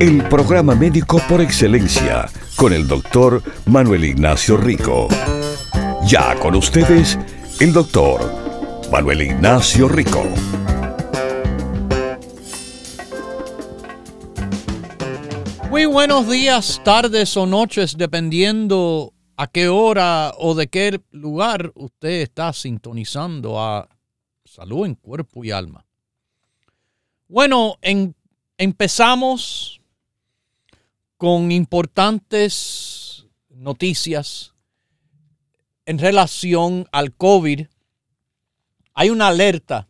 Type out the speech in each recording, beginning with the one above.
El programa médico por excelencia con el doctor Manuel Ignacio Rico. Ya con ustedes, el doctor Manuel Ignacio Rico. Muy buenos días, tardes o noches, dependiendo a qué hora o de qué lugar usted está sintonizando a Salud en Cuerpo y Alma. Bueno, empezamos con importantes noticias en relación al COVID. Hay una alerta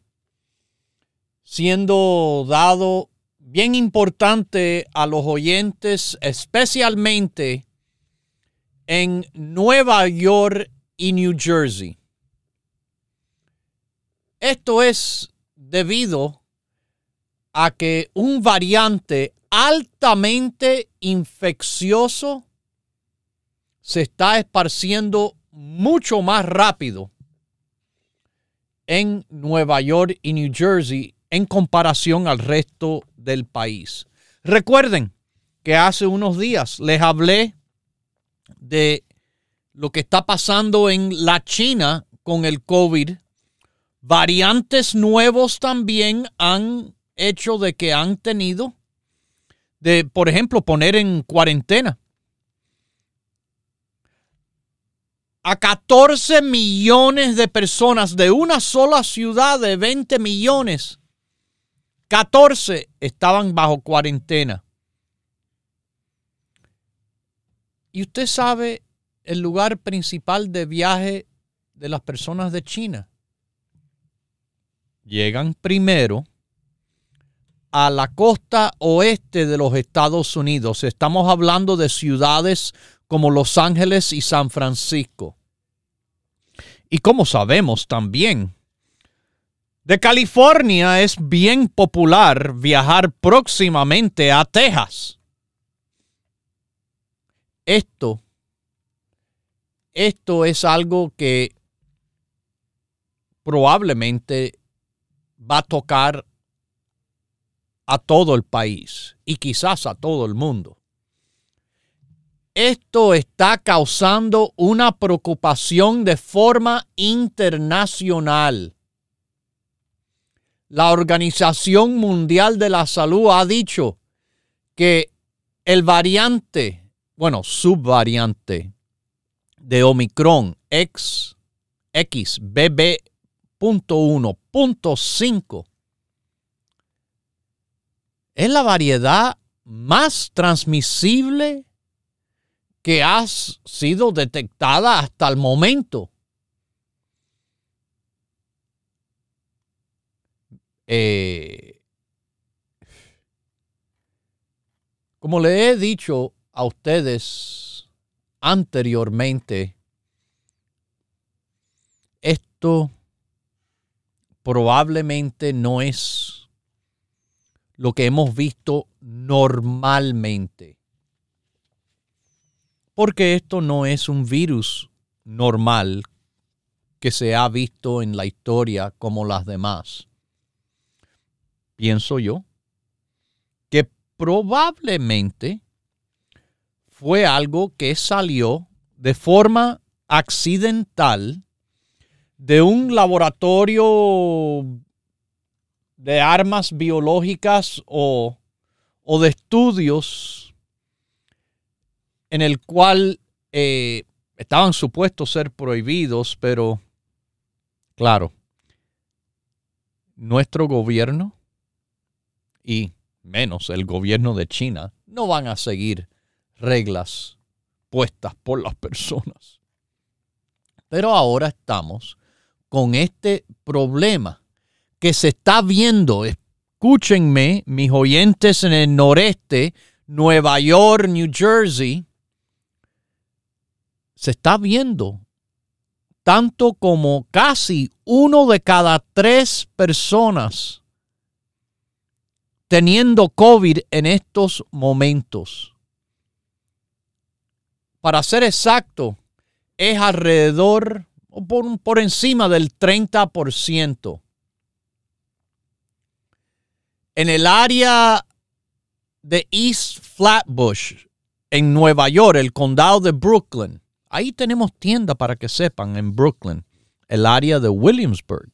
siendo dado bien importante a los oyentes, especialmente en Nueva York y New Jersey. Esto es debido a que un variante altamente infeccioso se está esparciendo mucho más rápido en Nueva York y New Jersey en comparación al resto del país. Recuerden que hace unos días les hablé de lo que está pasando en la China con el COVID. Variantes nuevos también han hecho de que han tenido de, por ejemplo, poner en cuarentena a 14 millones de personas de una sola ciudad de 20 millones. 14 estaban bajo cuarentena. Y usted sabe el lugar principal de viaje de las personas de China. Llegan primero a la costa oeste de los Estados Unidos. Estamos hablando de ciudades como Los Ángeles y San Francisco. Y como sabemos también, de California es bien popular viajar próximamente a Texas. Esto, esto es algo que probablemente va a tocar a todo el país y quizás a todo el mundo. Esto está causando una preocupación de forma internacional. La Organización Mundial de la Salud ha dicho que el variante, bueno, subvariante de Omicron X, XBB.1.5 es la variedad más transmisible que ha sido detectada hasta el momento. Eh, como le he dicho a ustedes anteriormente, esto probablemente no es lo que hemos visto normalmente. Porque esto no es un virus normal que se ha visto en la historia como las demás. Pienso yo que probablemente fue algo que salió de forma accidental de un laboratorio de armas biológicas o, de estudios en el cual eh, estaban supuestos ser prohibidos, pero claro, nuestro gobierno y menos el gobierno de China no van a seguir reglas puestas por las personas. Pero ahora estamos con este problema que se está viendo, escúchenme, mis oyentes en el noreste, Nueva York, New Jersey, se está viendo tanto como casi uno de cada tres personas teniendo COVID en estos momentos. Para ser exacto, es alrededor por, por encima del 30%. En el área de East Flatbush, en Nueva York, el condado de Brooklyn, ahí tenemos tienda para que sepan, en Brooklyn, el área de Williamsburg.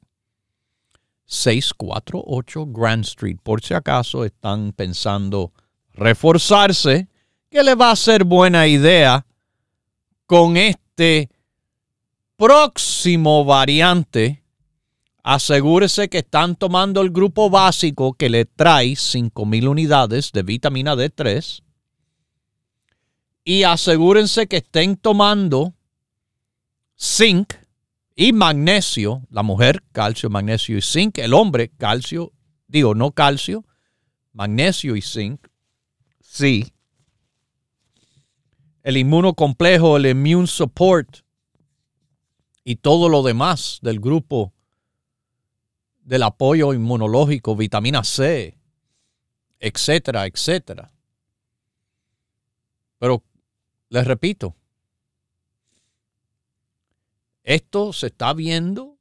648 Grand Street. Por si acaso están pensando reforzarse, que le va a ser buena idea con este próximo variante. Asegúrese que están tomando el grupo básico que le trae 5.000 unidades de vitamina D3. Y asegúrense que estén tomando zinc y magnesio, la mujer calcio, magnesio y zinc, el hombre calcio, digo no calcio, magnesio y zinc, sí. El inmunocomplejo, el immune support y todo lo demás del grupo del apoyo inmunológico, vitamina C, etcétera, etcétera. Pero les repito, esto se está viendo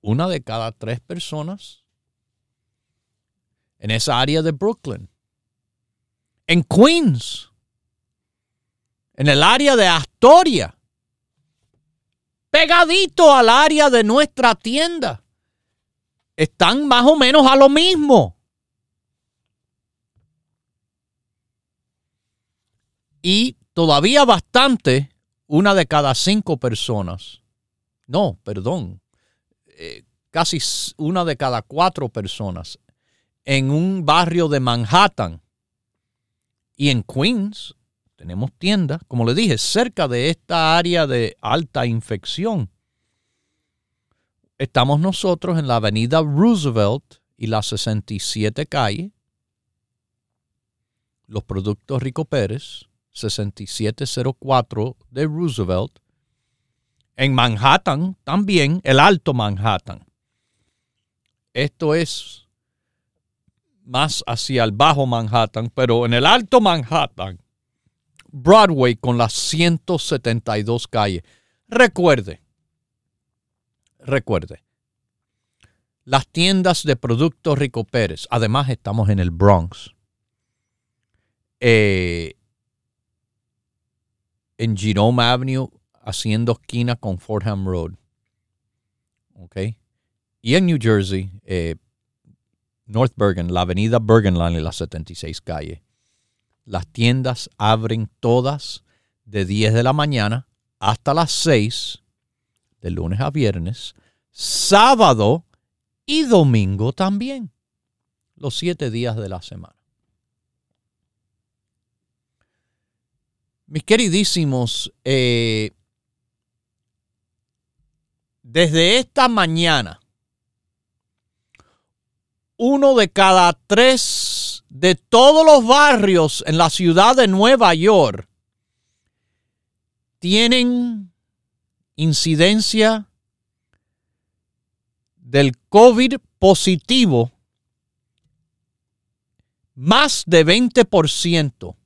una de cada tres personas en esa área de Brooklyn. En Queens. En el área de Astoria. Pegadito al área de nuestra tienda. Están más o menos a lo mismo. Y todavía bastante, una de cada cinco personas no, perdón, eh, casi una de cada cuatro personas en un barrio de Manhattan y en Queens tenemos tiendas, como le dije, cerca de esta área de alta infección. Estamos nosotros en la avenida Roosevelt y la 67 calle, los productos Rico Pérez, 6704 de Roosevelt, en Manhattan también, el Alto Manhattan. Esto es más hacia el Bajo Manhattan, pero en el Alto Manhattan, Broadway con las 172 calles. Recuerde, recuerde, las tiendas de productos Rico Pérez, además estamos en el Bronx, eh, en Jerome Avenue haciendo esquina con Fordham Road. ¿Ok? Y en New Jersey, eh, North Bergen, la avenida Bergenland y la 76 calle. Las tiendas abren todas de 10 de la mañana hasta las 6, de lunes a viernes, sábado y domingo también, los siete días de la semana. Mis queridísimos, eh, desde esta mañana, uno de cada tres de todos los barrios en la ciudad de Nueva York tienen incidencia del COVID positivo más de 20%.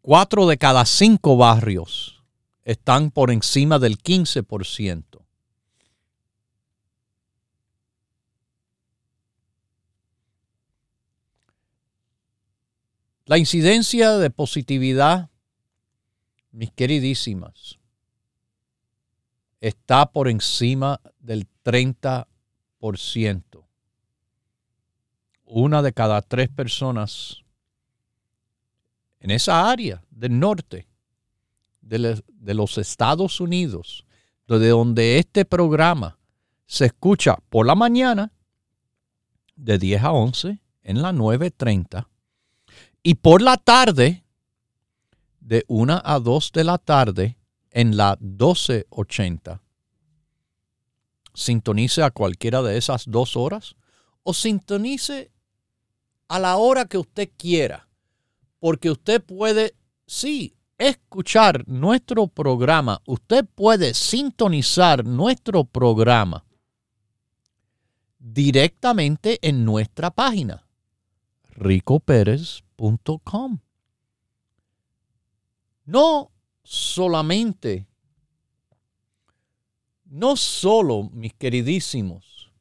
Cuatro de cada cinco barrios están por encima del 15%. La incidencia de positividad, mis queridísimas, está por encima del 30%. Una de cada tres personas en esa área del norte de, los Estados Unidos, de donde este programa se escucha por la mañana de 10 a 11 en la 9.30 y por la tarde de 1 a 2 de la tarde en la 12.80. Sintonice a cualquiera de esas dos horas o sintonice a la hora que usted quiera porque usted puede, sí, escuchar nuestro programa. Usted puede sintonizar nuestro programa directamente en nuestra página, ricoperez.com. No solamente, no solo, mis queridísimos,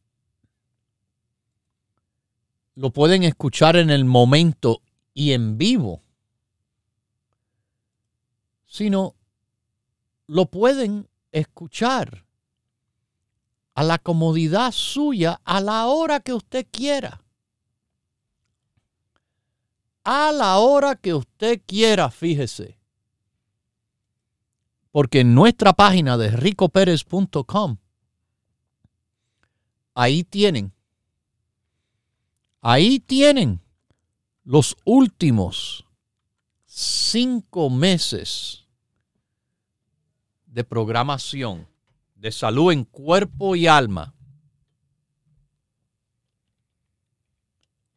lo pueden escuchar en el momento y en vivo, sino lo pueden escuchar a la comodidad suya a la hora que usted quiera. A la hora que usted quiera, fíjese. Porque en nuestra página de ricoperez.com, ahí tienen, ahí tienen los últimos cinco meses de programación de salud en cuerpo y alma.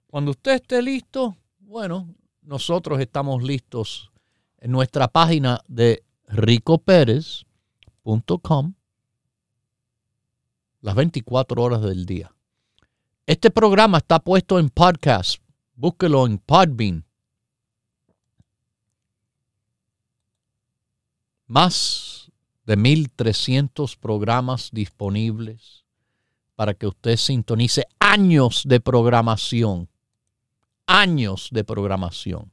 Cuando usted esté listo, bueno, nosotros estamos listos en nuestra página de ricoperez.com las 24 horas del día. Este programa está puesto en podcast. Búsquelo en Podbean. Más de 1.300 programas disponibles para que usted sintonice años de programación. Años de programación.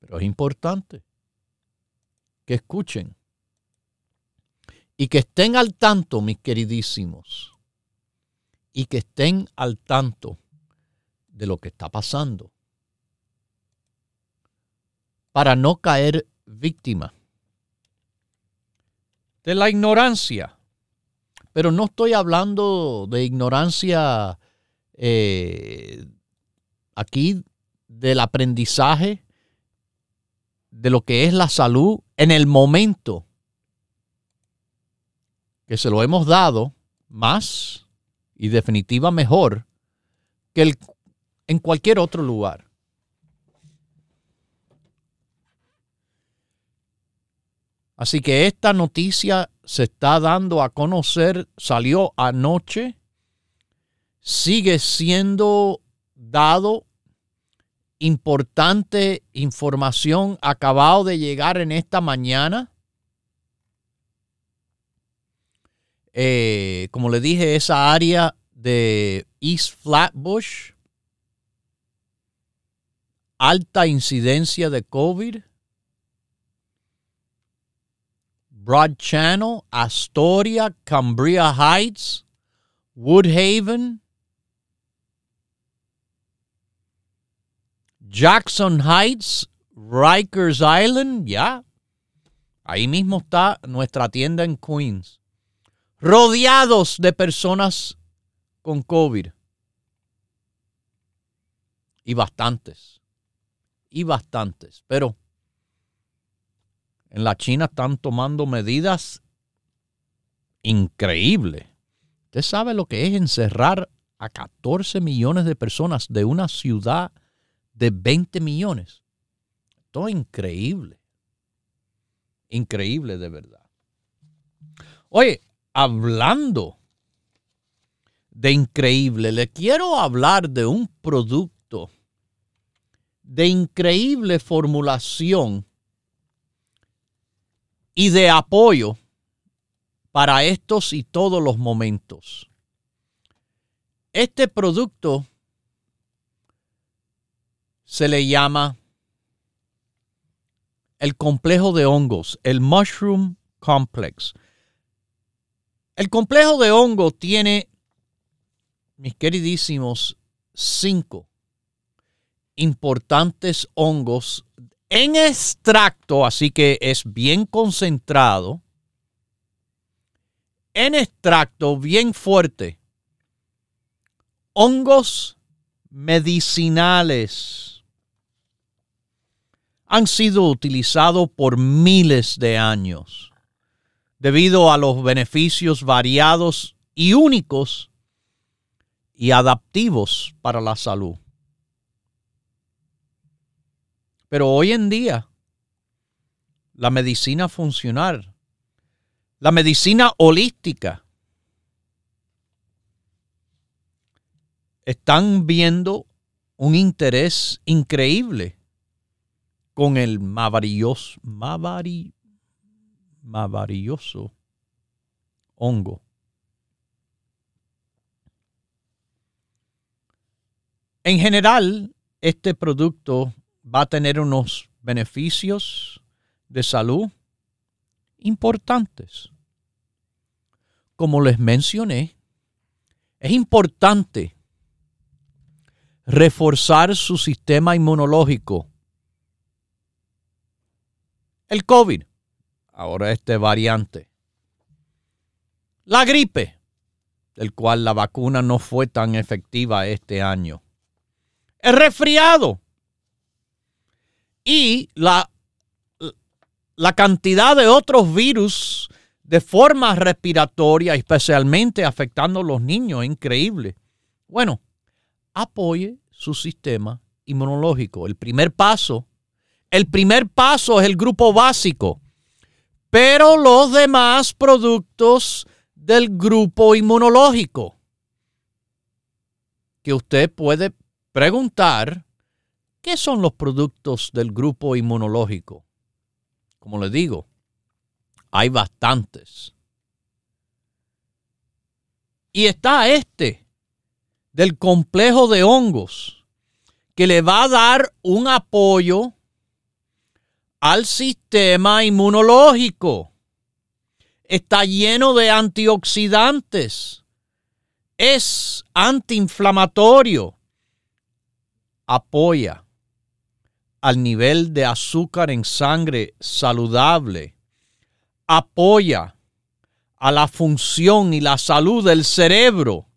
Pero es importante que escuchen. Y que estén al tanto, mis queridísimos, y que estén al tanto de lo que está pasando. Para no caer víctima de la ignorancia. Pero no estoy hablando de ignorancia eh, aquí del aprendizaje de lo que es la salud en el momento que se lo hemos dado más y definitiva mejor que el, en cualquier otro lugar. Así que esta noticia se está dando a conocer, salió anoche, sigue siendo dado importante información acabado de llegar en esta mañana. Eh, como le dije, esa área de East Flatbush, alta incidencia de COVID. Broad Channel, Astoria, Cambria Heights, Woodhaven, Jackson Heights, Rikers Island, ya. Ahí mismo está nuestra tienda en Queens. Rodeados de personas con COVID. Y bastantes. Y bastantes. Pero en la China están tomando medidas increíbles. Usted sabe lo que es encerrar a 14 millones de personas de una ciudad de 20 millones. Todo increíble. Increíble de verdad. Oye, hablando de increíble, le quiero hablar de un producto de increíble formulación y de apoyo para estos y todos los momentos. Este producto se le llama el complejo de hongos, el Mushroom Complex. El complejo de hongo tiene, mis queridísimos, cinco importantes hongos en extracto, así que es bien concentrado, en extracto bien fuerte, hongos medicinales han sido utilizados por miles de años debido a los beneficios variados y únicos y adaptivos para la salud. Pero hoy en día, la medicina funcional, la medicina holística, están viendo un interés increíble con el maravilloso, maravilloso hongo. En general, este producto va a tener unos beneficios de salud importantes. Como les mencioné, es importante reforzar su sistema inmunológico. El COVID, ahora este variante. La gripe, del cual la vacuna no fue tan efectiva este año. El resfriado. Y la, la cantidad de otros virus de forma respiratoria, especialmente afectando a los niños, increíble. Bueno, apoye su sistema inmunológico. El primer paso, el primer paso es el grupo básico, pero los demás productos del grupo inmunológico que usted puede preguntar, ¿qué son los productos del grupo inmunológico? Como le digo, hay bastantes. Y está este del complejo de hongos que le va a dar un apoyo al sistema inmunológico. Está lleno de antioxidantes. Es antiinflamatorio. Apoya al nivel de azúcar en sangre saludable. Apoya a la función y la salud del cerebro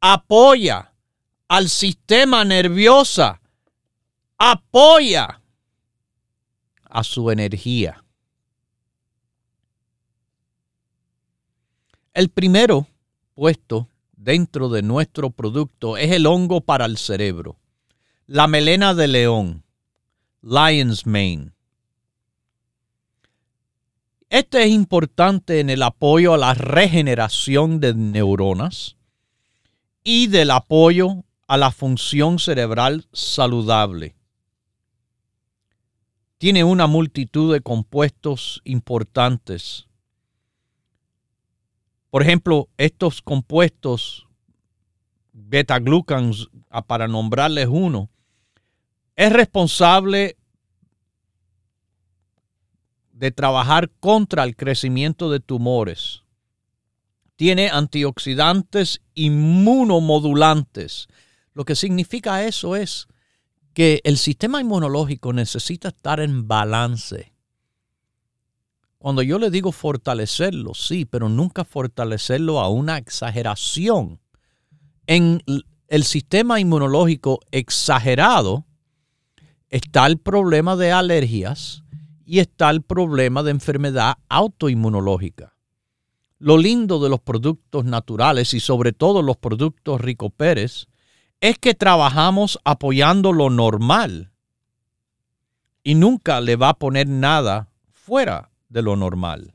apoya al sistema nervioso, apoya a su energía. El primero puesto dentro de nuestro producto es el hongo para el cerebro, la melena de león, lion's mane. Este es importante en el apoyo a la regeneración de neuronas, y del apoyo a la función cerebral saludable. Tiene una multitud de compuestos importantes. Por ejemplo, estos compuestos beta-glucans, para nombrarles uno, es responsable de trabajar contra el crecimiento de tumores tiene antioxidantes inmunomodulantes. Lo que significa eso es que el sistema inmunológico necesita estar en balance. Cuando yo le digo fortalecerlo, sí, pero nunca fortalecerlo a una exageración. En el sistema inmunológico exagerado está el problema de alergias y está el problema de enfermedad autoinmunológica. Lo lindo de los productos naturales y sobre todo los productos Rico Pérez es que trabajamos apoyando lo normal y nunca le va a poner nada fuera de lo normal.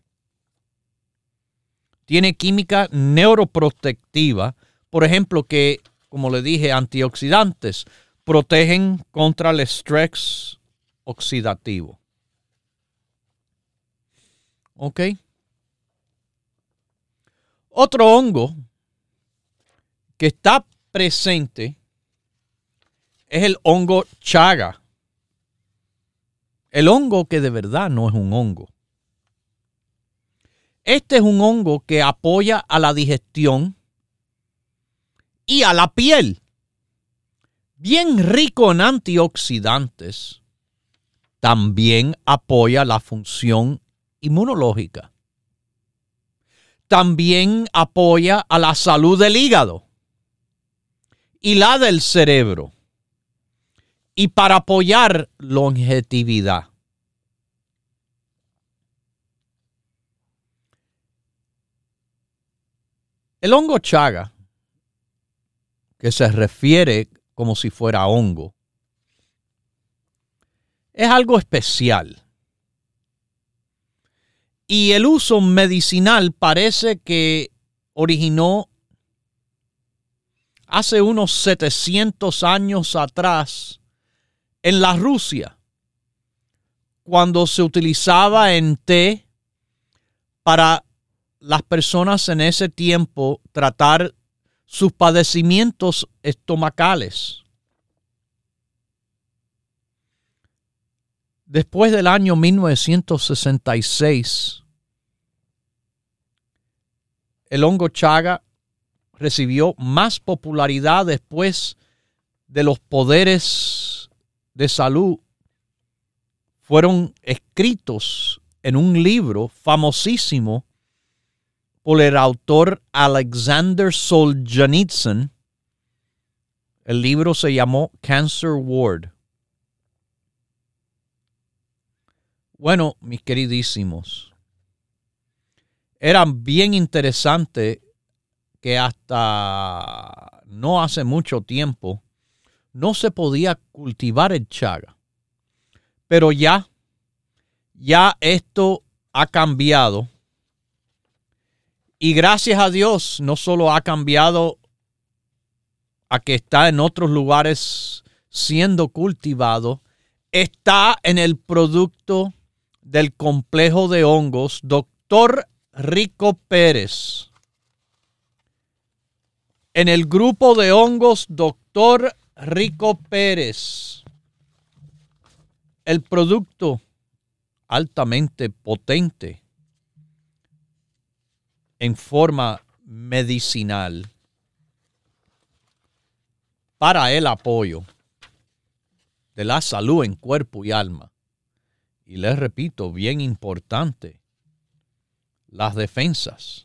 Tiene química neuroprotectiva, por ejemplo, que, como le dije, antioxidantes protegen contra el estrés oxidativo. ¿Ok? Otro hongo que está presente es el hongo chaga. El hongo que de verdad no es un hongo. Este es un hongo que apoya a la digestión y a la piel. Bien rico en antioxidantes, también apoya la función inmunológica también apoya a la salud del hígado y la del cerebro. Y para apoyar longevidad. El hongo chaga, que se refiere como si fuera hongo, es algo especial. Y el uso medicinal parece que originó hace unos 700 años atrás en la Rusia, cuando se utilizaba en té para las personas en ese tiempo tratar sus padecimientos estomacales. Después del año 1966, el hongo chaga recibió más popularidad después de los poderes de salud fueron escritos en un libro famosísimo por el autor Alexander Solzhenitsyn. El libro se llamó Cancer Ward. Bueno, mis queridísimos, era bien interesante que hasta no hace mucho tiempo no se podía cultivar el chaga. Pero ya, ya esto ha cambiado y gracias a Dios, no solo ha cambiado a que está en otros lugares siendo cultivado, está en el producto del complejo de hongos, doctor Rico Pérez. En el grupo de hongos, doctor Rico Pérez. El producto altamente potente en forma medicinal para el apoyo de la salud en cuerpo y alma. Y les repito, bien importante, las defensas.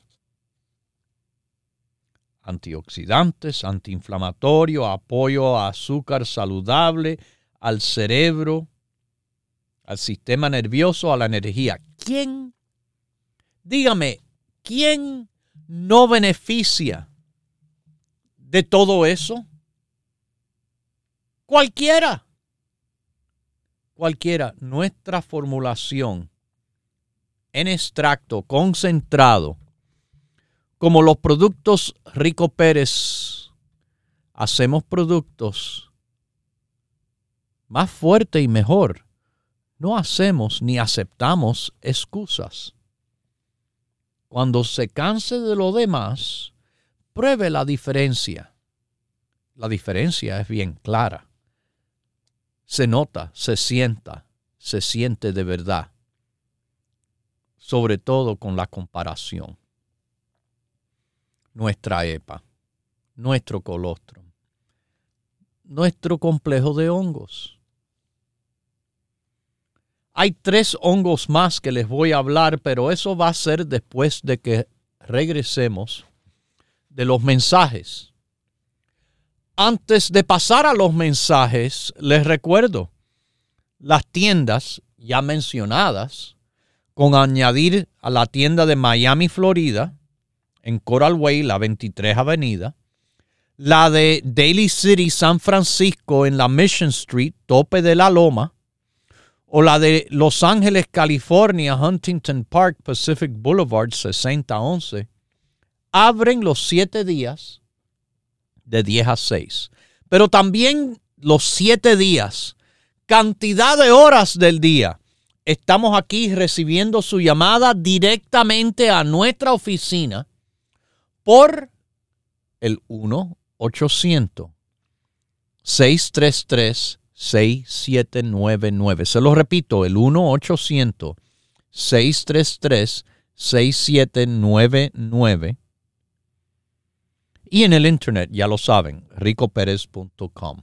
Antioxidantes, antiinflamatorio, apoyo a azúcar saludable, al cerebro, al sistema nervioso, a la energía. ¿Quién? Dígame, ¿quién no beneficia de todo eso? Cualquiera. Cualquiera. Nuestra formulación en extracto concentrado, como los productos Rico Pérez, hacemos productos más fuerte y mejor. No hacemos ni aceptamos excusas. Cuando se canse de lo demás, pruebe la diferencia. La diferencia es bien clara. Se nota, se sienta, se siente de verdad. Sobre todo con la comparación. Nuestra EPA, nuestro colostrum, nuestro complejo de hongos hay tres hongos más que les voy a hablar, pero eso va a ser después de que regresemos de los mensajes. Antes de pasar a los mensajes, les recuerdo las tiendas ya mencionadas, con añadir a la tienda de Miami, Florida, en Coral Way, la 23 Avenida, la de Daly City, San Francisco, en la Mission Street, tope de la Loma, o la de Los Ángeles, California, Huntington Park, Pacific Boulevard, 6011, abren los siete días de 10 a 6. Pero también los siete días, cantidad de horas del día. Estamos aquí recibiendo su llamada directamente a nuestra oficina por el 1 800 633 6799. Se lo repito, el 1-800-633-6799. Y en el internet, ya lo saben, ricoperez.com.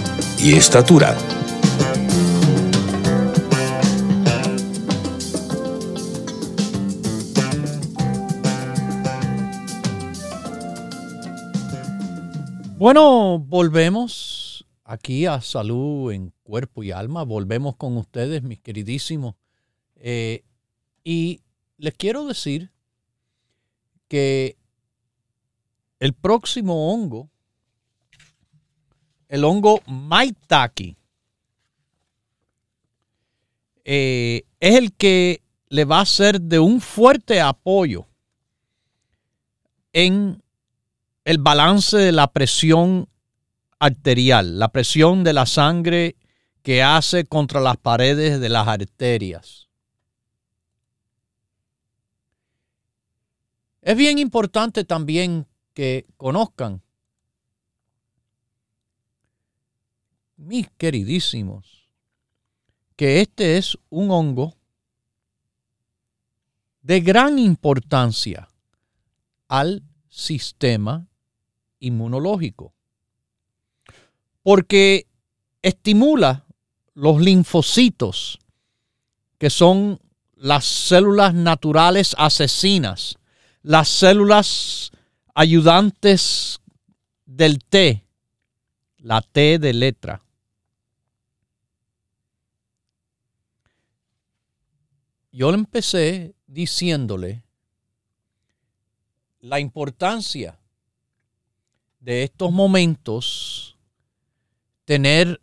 y estatura. Bueno, volvemos aquí a salud en cuerpo y alma. Volvemos con ustedes, mis queridísimos. Eh, y les quiero decir que el próximo hongo, el hongo Maitake, eh, es el que le va a ser de un fuerte apoyo en el balance de la presión arterial, la presión de la sangre que hace contra las paredes de las arterias. Es bien importante también que conozcan, mis queridísimos, que este es un hongo de gran importancia al sistema inmunológico. Porque estimula los linfocitos, que son las células naturales asesinas, las células ayudantes del T, la T de letra. Yo le empecé diciéndole la importancia de estos momentos tener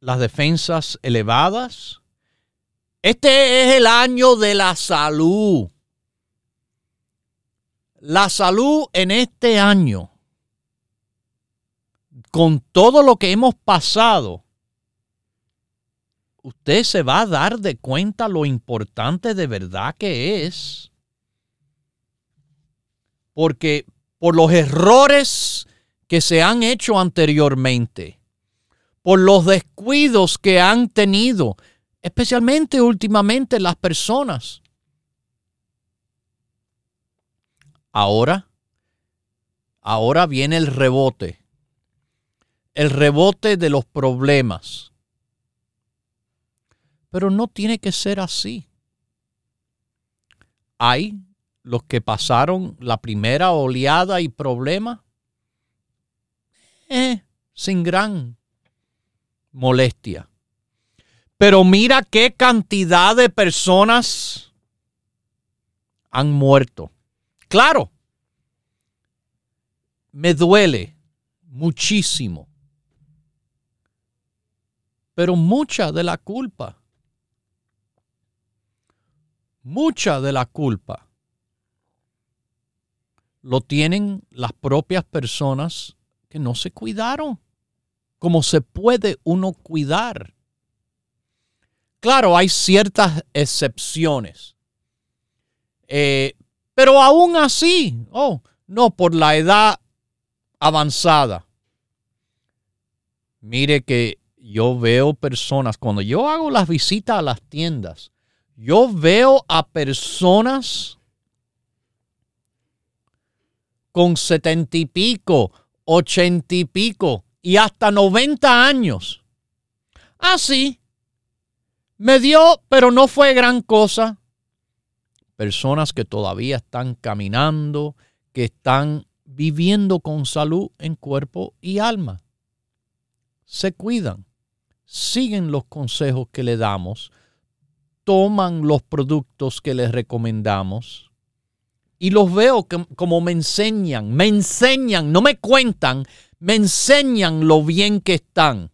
las defensas elevadas. Este es el año de la salud. La salud en este año, con todo lo que hemos pasado, usted se va a dar de cuenta lo importante de verdad que es. Porque por los errores que se han hecho anteriormente, por los descuidos que han tenido, especialmente últimamente las personas. Ahora, ahora viene el rebote, el rebote de los problemas. Pero no tiene que ser así. Hay los que pasaron la primera oleada y problema, eh, sin gran molestia. Pero mira qué cantidad de personas han muerto. Claro, me duele muchísimo. Pero mucha de la culpa, mucha de la culpa lo tienen las propias personas que no se cuidaron. Como se puede uno cuidar. Claro, hay ciertas excepciones. Eh, pero aún así, oh, no, por la edad avanzada. Mire que yo veo personas, cuando yo hago las visitas a las tiendas, yo veo a personas con setenta y pico, ochenta y pico y hasta noventa años. Así, ah, me dio, pero no fue gran cosa. Personas que todavía están caminando, que están viviendo con salud en cuerpo y alma. Se cuidan, siguen los consejos que le damos, toman los productos que les recomendamos y los veo como me enseñan, me enseñan, no me cuentan, me enseñan lo bien que están.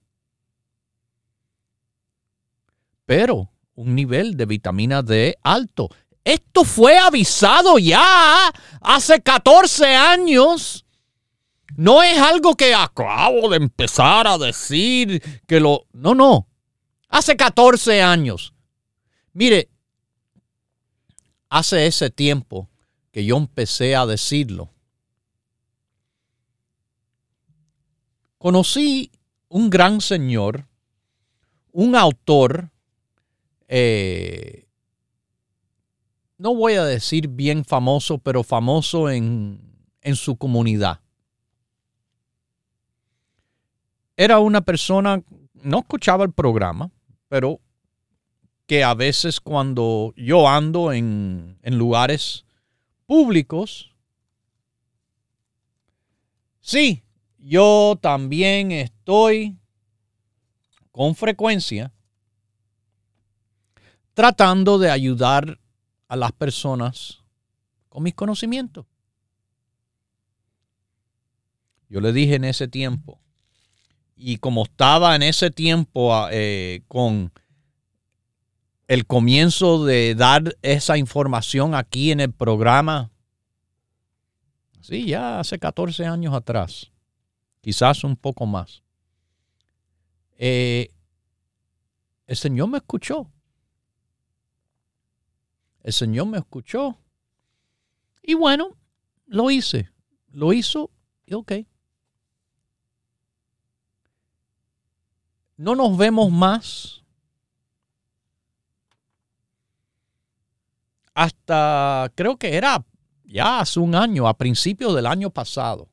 Pero un nivel de vitamina D alto. Esto fue avisado ya hace 14 años. No es algo que acabo de empezar a decir que lo... No, no. Hace 14 años. Mire, hace ese tiempo que yo empecé a decirlo, conocí un gran señor, un autor, eh, no voy a decir bien famoso, pero famoso en, en su comunidad. Era una persona, no escuchaba el programa, pero que a veces cuando yo ando en, en lugares públicos, sí, yo también estoy con frecuencia tratando de ayudar a las personas con mis conocimientos. Yo le dije en ese tiempo, y como estaba en ese tiempo ah, eh, con el comienzo de dar esa información aquí en el programa, sí, ya hace 14 años atrás, quizás un poco más, eh, el Señor me escuchó. El Señor me escuchó. Y bueno, lo hice. Lo hizo y ok. no nos vemos más hasta creo que era ya hace un año, a principios del año pasado.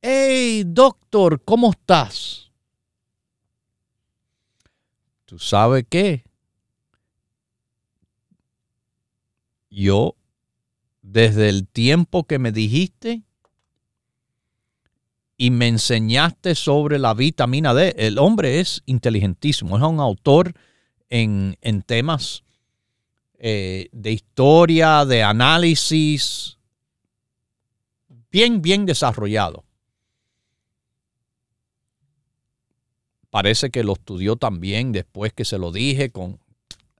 Hey, doctor, ¿cómo estás? ¿Tú sabes qué? Yo, desde el tiempo que me dijiste, y me enseñaste sobre la vitamina D. El hombre es inteligentísimo, es un autor en, temas eh, de historia, de análisis, bien, bien desarrollado. Parece que lo estudió también después que se lo dije, con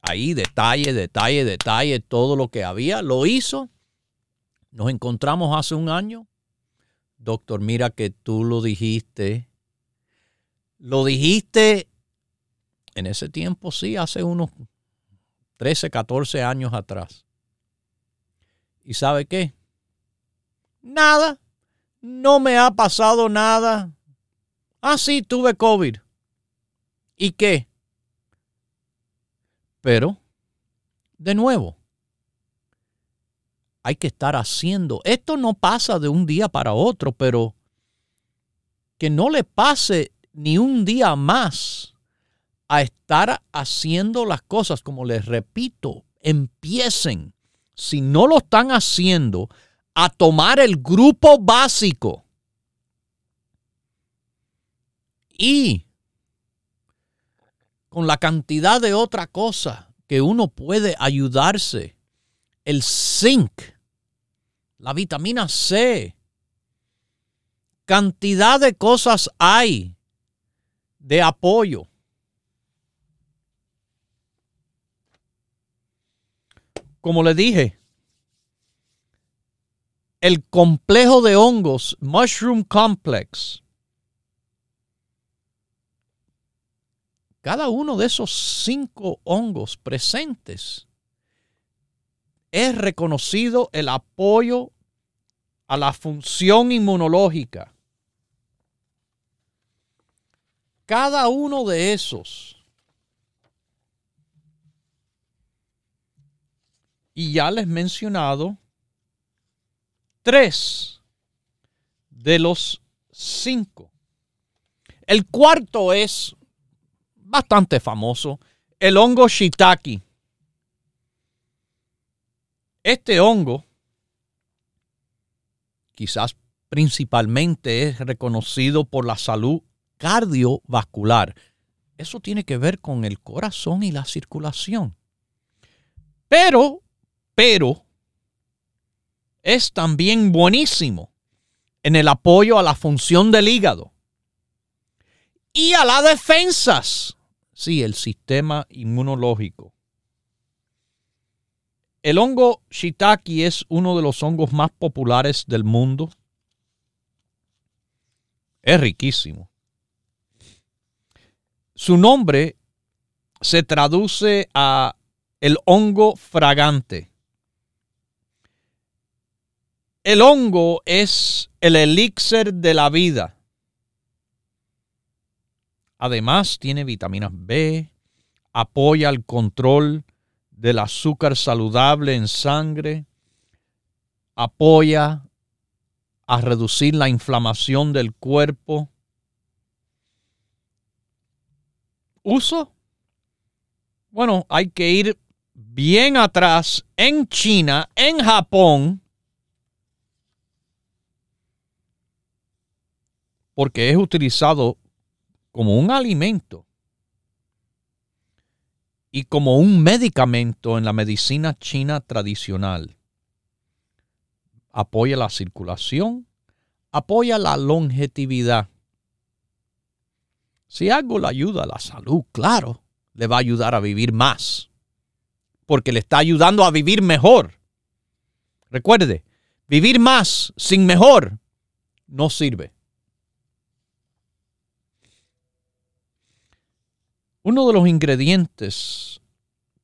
ahí detalle, detalle, detalle, todo lo que había. Lo hizo. Nos encontramos hace un año doctor, mira que tú lo dijiste. Lo dijiste en ese tiempo, sí, hace unos 13, 14 años atrás. ¿Y sabe qué? Nada. No me ha pasado nada. Ah, sí, tuve COVID. ¿Y qué? Pero, de nuevo, hay que estar haciendo. Esto no pasa de un día para otro, pero que no le pase ni un día más a estar haciendo las cosas. Como les repito, empiecen, si no lo están haciendo, a tomar el grupo básico. Y con la cantidad de otra cosa que uno puede ayudarse el zinc, la vitamina C. Cantidad de cosas hay de apoyo. Como le dije, el complejo de hongos, Mushroom Complex, cada uno de esos cinco hongos presentes es reconocido el apoyo a la función inmunológica. Cada uno de esos. Y ya les he mencionado tres de los cinco. El cuarto es bastante famoso, el hongo shiitake. Este hongo quizás principalmente es reconocido por la salud cardiovascular. Eso tiene que ver con el corazón y la circulación. Pero, pero, es también buenísimo en el apoyo a la función del hígado y a las defensas. Sí, el sistema inmunológico. El hongo shiitake es uno de los hongos más populares del mundo. Es riquísimo. Su nombre se traduce a el hongo fragante. El hongo es el elixir de la vida. Además, tiene vitaminas B, apoya el control del azúcar saludable en sangre, apoya a reducir la inflamación del cuerpo. ¿Uso? Bueno, hay que ir bien atrás en China, en Japón, porque es utilizado como un alimento y como un medicamento en la medicina china tradicional. Apoya la circulación, apoya la longevidad. Si algo le ayuda a la salud, claro, le va a ayudar a vivir más, porque le está ayudando a vivir mejor. Recuerde, vivir más sin mejor no sirve. Uno de los ingredientes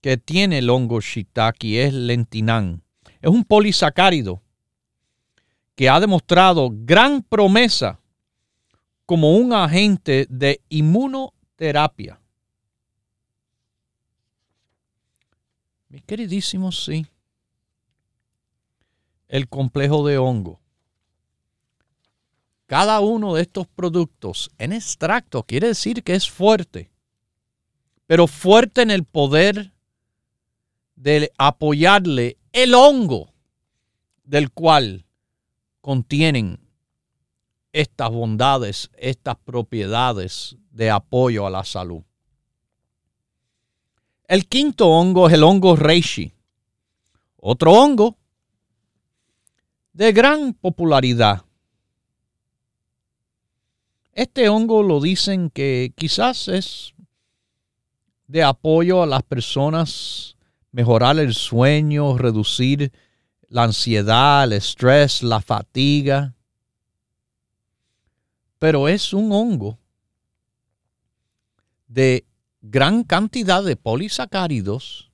que tiene el hongo shiitake es lentinán. Es un polisacárido que ha demostrado gran promesa como un agente de inmunoterapia. Mis queridísimos, sí. El complejo de hongo. Cada uno de estos productos en extracto quiere decir que es fuerte pero fuerte en el poder de apoyarle el hongo del cual contienen estas bondades, estas propiedades de apoyo a la salud. El quinto hongo es el hongo reishi, otro hongo de gran popularidad. Este hongo lo dicen que quizás es de apoyo a las personas, mejorar el sueño, reducir la ansiedad, el estrés, la fatiga. Pero es un hongo de gran cantidad de polisacáridos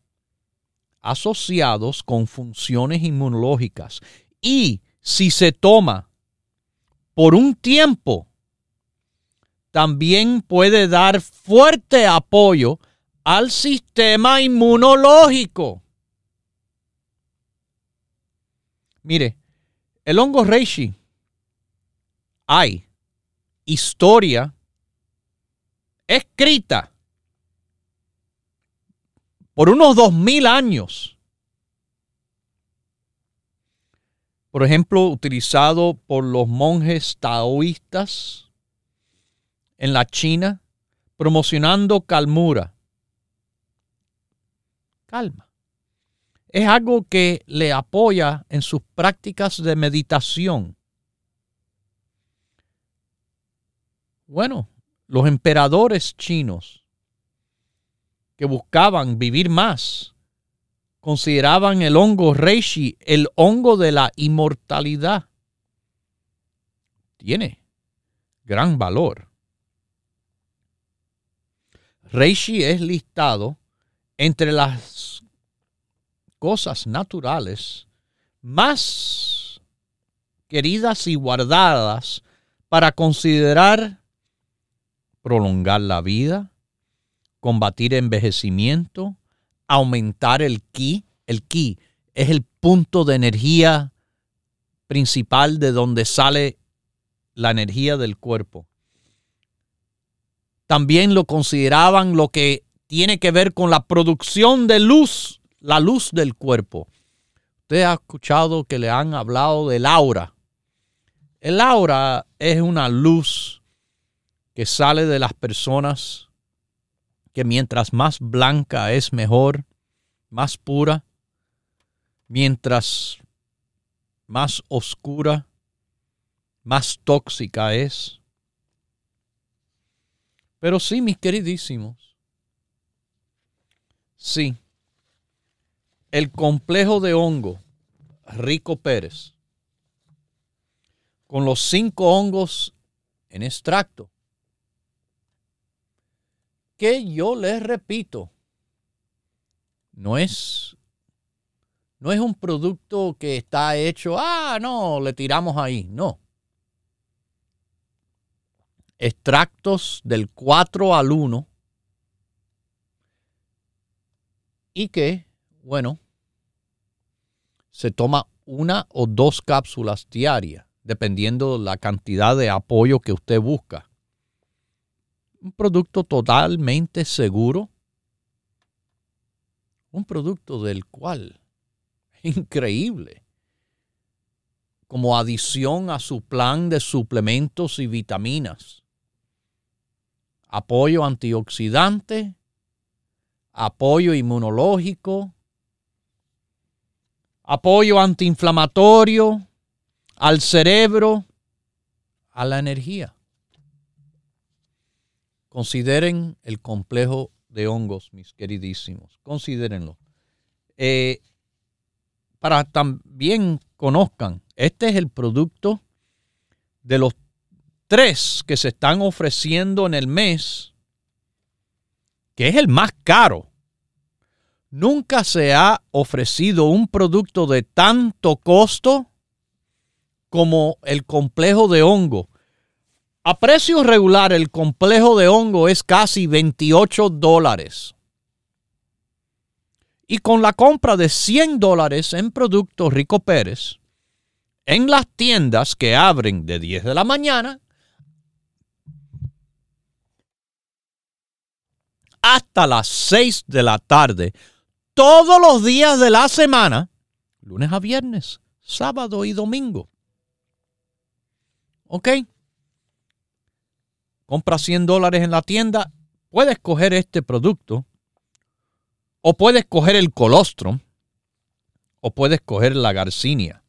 asociados con funciones inmunológicas. Y si se toma por un tiempo, también puede dar fuerte apoyo al sistema inmunológico. Mire, el hongo reishi hay historia escrita por unos dos mil años. Por ejemplo, utilizado por los monjes taoístas en la China, promocionando calmura calma. Es algo que le apoya en sus prácticas de meditación. Bueno, los emperadores chinos que buscaban vivir más consideraban el hongo reishi el hongo de la inmortalidad. Tiene gran valor. Reishi es listado entre las cosas naturales más queridas y guardadas para considerar prolongar la vida, combatir envejecimiento, aumentar el ki. El ki es el punto de energía principal de donde sale la energía del cuerpo. También lo consideraban lo que tiene que ver con la producción de luz, la luz del cuerpo. Usted ha escuchado que le han hablado del aura. El aura es una luz que sale de las personas que mientras más blanca es mejor, más pura, mientras más oscura, más tóxica es. Pero sí, mis queridísimos, Sí. El complejo de hongo Rico Pérez, con los cinco hongos en extracto, que yo les repito, no es, no es un producto que está hecho, ah, no, le tiramos ahí, no. extractos del 4 al 1 y que, bueno, se toma una o dos cápsulas diarias, dependiendo la cantidad de apoyo que usted busca. Un producto totalmente seguro. Un producto del cual increíble. Como adición a su plan de suplementos y vitaminas. Apoyo antioxidante, apoyo inmunológico, apoyo antiinflamatorio, al cerebro, a la energía. Consideren el complejo de hongos, mis queridísimos. Considérenlo. Eh, para también conozcan, este es el producto de los tres que se están ofreciendo en el mes, que es el más caro. Nunca se ha ofrecido un producto de tanto costo como el complejo de hongo. A precio regular, el complejo de hongo es casi 28 dólares. Y con la compra de 100 dólares en productos Rico Pérez, en las tiendas que abren de 10 de la mañana hasta las 6 de la tarde, todos los días de la semana, lunes a viernes, sábado y domingo. ¿Ok? Compra 100 dólares en la tienda, puedes coger este producto, o puedes coger el colostrum, o puedes coger la garcinia.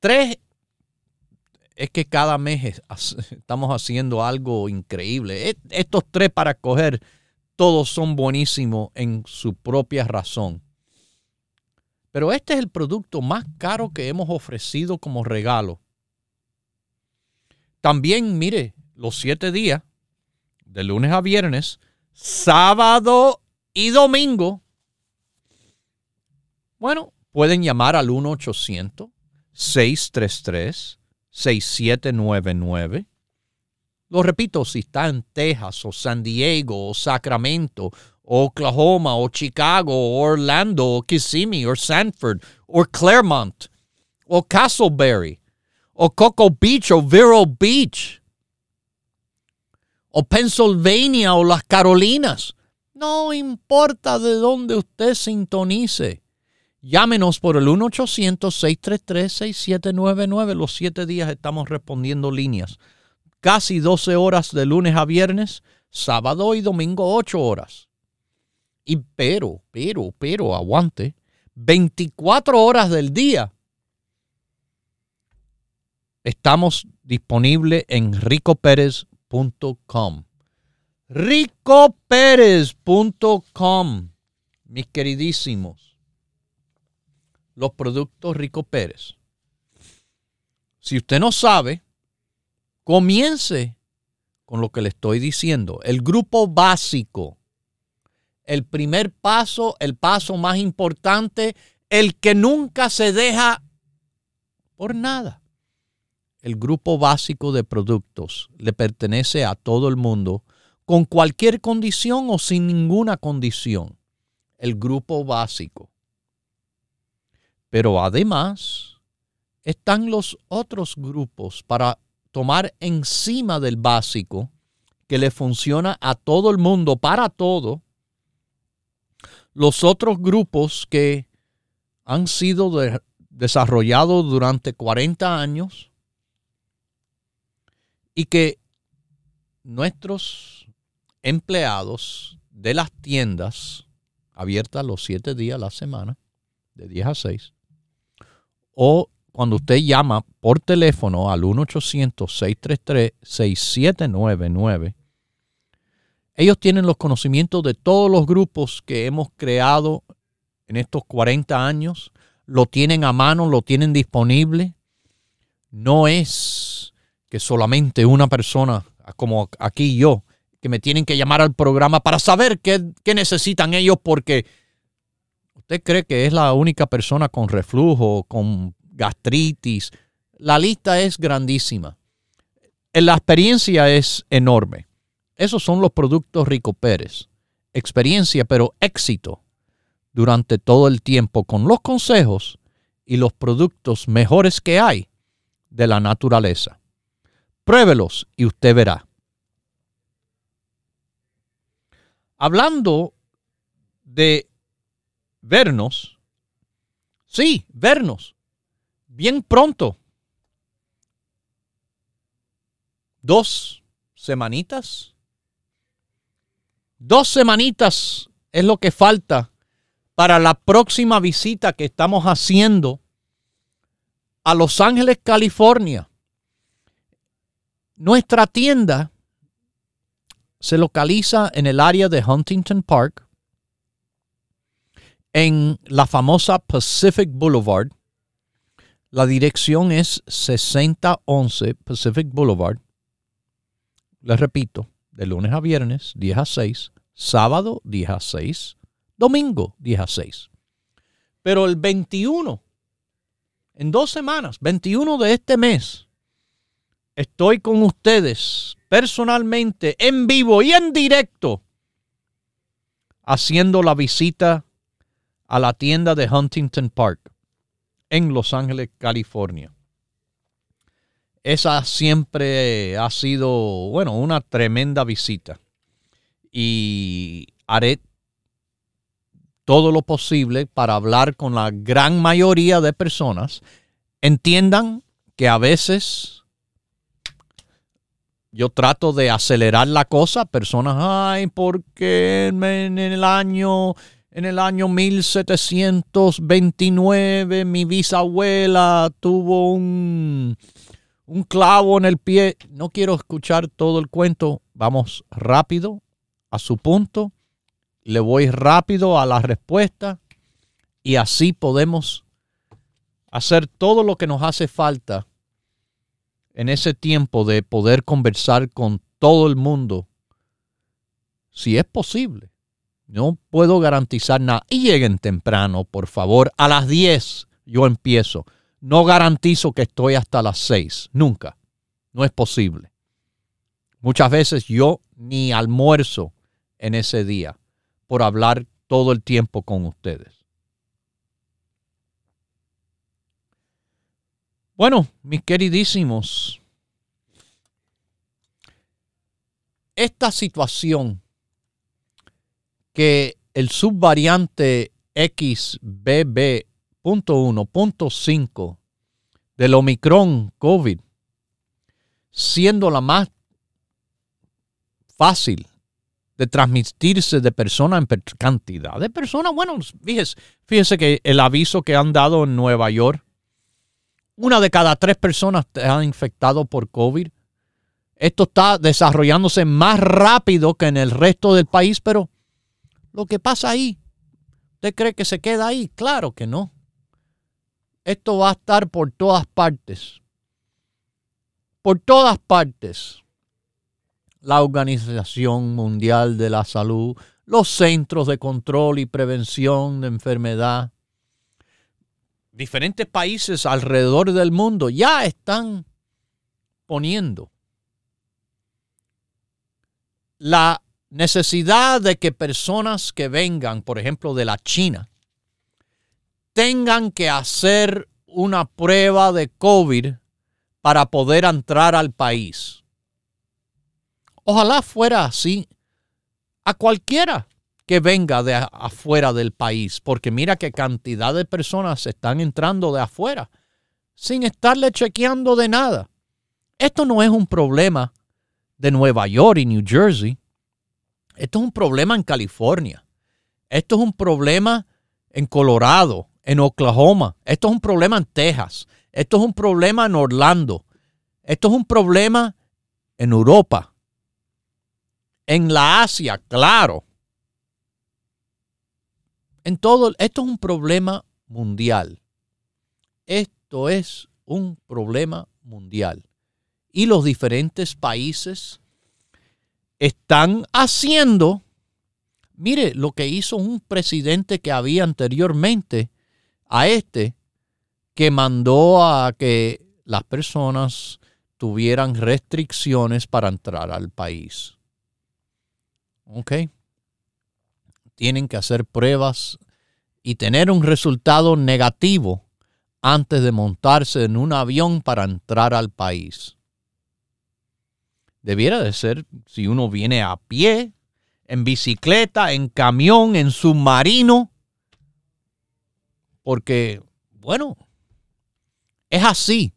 Tres, es que cada mes estamos haciendo algo increíble. E, estos tres para coger todos son buenísimos en su propia razón. Pero este es el producto más caro que hemos ofrecido como regalo. También, mire, los siete días, de lunes a viernes, sábado y domingo. Bueno, pueden llamar al 1-800-633-6799 lo repito, si está en Texas o San Diego o Sacramento, Oklahoma o Chicago o Orlando o Kissimmee o Sanford o Claremont o Castleberry o Cocoa Beach o Vero Beach o Pennsylvania o las Carolinas. No importa de dónde usted sintonice. Llámenos por el 1-800-633-6799. Los siete días estamos respondiendo líneas casi 12 horas de lunes a viernes, sábado y domingo 8 horas. Y pero, pero, pero, aguante, 24 horas del día. Estamos disponibles en ricoperez.com. ricoperez.com, mis queridísimos. Los productos Rico Pérez. Si usted no sabe, Comience con lo que le estoy diciendo. El grupo básico. El primer paso, el paso más importante, el que nunca se deja por nada. El grupo básico de productos le pertenece a todo el mundo con cualquier condición o sin ninguna condición. El grupo básico. Pero además están los otros grupos para tomar encima del básico que le funciona a todo el mundo, para todo, los otros grupos que han sido desarrollados durante 40 años y que nuestros empleados de las tiendas abiertas los siete días a la semana, de 10 a 6, o cuando usted llama por teléfono al 1-800-633-6799, ellos tienen los conocimientos de todos los grupos que hemos creado en estos 40 años, lo tienen a mano, lo tienen disponible. No es que solamente una persona, como aquí yo, que me tienen que llamar al programa para saber qué, qué necesitan ellos porque usted cree que es la única persona con reflujo, con gastritis. La lista es grandísima. la experiencia es enorme. Esos son los productos Rico Pérez. Experiencia, pero éxito durante todo el tiempo con los consejos y los productos mejores que hay de la naturaleza. Pruébelos y usted verá. Hablando de vernos, sí, vernos, bien pronto. Dos semanitas. Dos semanitas es lo que falta para la próxima visita que estamos haciendo a Los Ángeles, California. Nuestra tienda se localiza en el área de Huntington Park, en la famosa Pacific Boulevard. La dirección es 6011 Pacific Boulevard. Les repito, de lunes a viernes, 10 a 6, sábado, 10 a 6, domingo 10 a 6. Pero el 21, en dos semanas, 21 de este mes, estoy con ustedes personalmente, en vivo y en directo, haciendo la visita a la tienda de Huntington Park en Los Ángeles, California. Esa siempre ha sido, bueno, una tremenda visita. Y haré todo lo posible para hablar con la gran mayoría de personas, entiendan que a veces yo trato de acelerar la cosa, personas, ay, porque en el año en el año 1729 mi bisabuela tuvo un, un clavo en el pie. No quiero escuchar todo el cuento, vamos rápido a su punto le voy rápido a la respuesta y así podemos hacer todo lo que nos hace falta en ese tiempo de poder conversar con todo el mundo, si es posible. No puedo garantizar nada. Y lleguen temprano, por favor. A las 10 yo empiezo. No garantizo que estoy hasta las 6. Nunca. No es posible. Muchas veces yo ni almuerzo en ese día por hablar todo el tiempo con ustedes. Bueno, mis queridísimos, esta situación que el subvariante XBB.1.5 del Omicron COVID, siendo la más fácil de transmitirse de persona en cantidad de personas. Bueno, fíjese, que el aviso que han dado en Nueva York, una de cada tres personas han infectado por COVID. Esto está desarrollándose más rápido que en el resto del país, pero lo que pasa ahí, ¿usted cree que se queda ahí? Claro que no. Esto va a estar por todas partes. Por todas partes la Organización Mundial de la Salud, los Centros de Control y Prevención de Enfermedad, diferentes países alrededor del mundo ya están poniendo la necesidad de que personas que vengan, por ejemplo, de la China, tengan que hacer una prueba de COVID para poder entrar al país. Ojalá fuera así a cualquiera que venga de afuera del país, porque mira qué cantidad de personas están entrando de afuera sin estarle chequeando de nada. Esto no es un problema de Nueva York y New Jersey. Esto es un problema en California. Esto es un problema en Colorado, en Oklahoma. Esto es un problema en Texas. Esto es un problema en Orlando. Esto es un problema en Europa en la Asia, claro. En todo, esto es un problema mundial. Esto es un problema mundial. Y los diferentes países están haciendo, mire, lo que hizo un presidente que había anteriormente a este, que mandó a que las personas tuvieran restricciones para entrar al país. ¿Ok? Tienen que hacer pruebas y tener un resultado negativo antes de montarse en un avión para entrar al país. Debiera de ser si uno viene a pie, en bicicleta, en camión, en submarino, porque, bueno, es así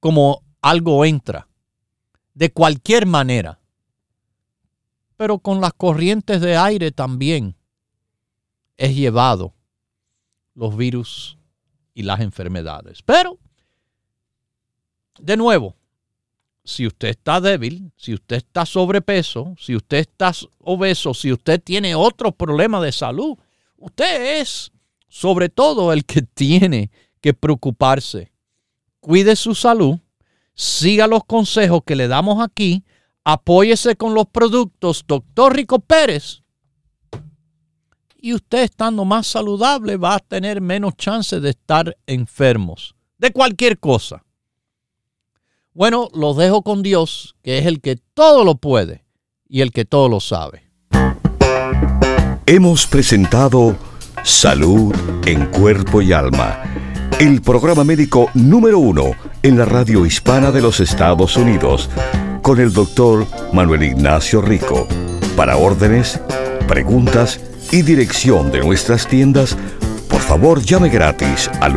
como algo entra, de cualquier manera, pero con las corrientes de aire también es llevado los virus y las enfermedades. Pero, de nuevo, si usted está débil, si usted está sobrepeso, si usted está obeso, si usted tiene otro problema de salud, usted es sobre todo el que tiene que preocuparse cuide su salud, siga los consejos que le damos aquí, apóyese con los productos Doctor Rico Pérez. Y usted estando más saludable va a tener menos chance de estar enfermos de cualquier cosa. Bueno, los dejo con Dios, que es el que todo lo puede y el que todo lo sabe. Hemos presentado Salud en Cuerpo y Alma el programa médico número uno en la radio hispana de los Estados Unidos, con el doctor Manuel Ignacio Rico. Para órdenes, preguntas y dirección de nuestras tiendas, por favor llame gratis al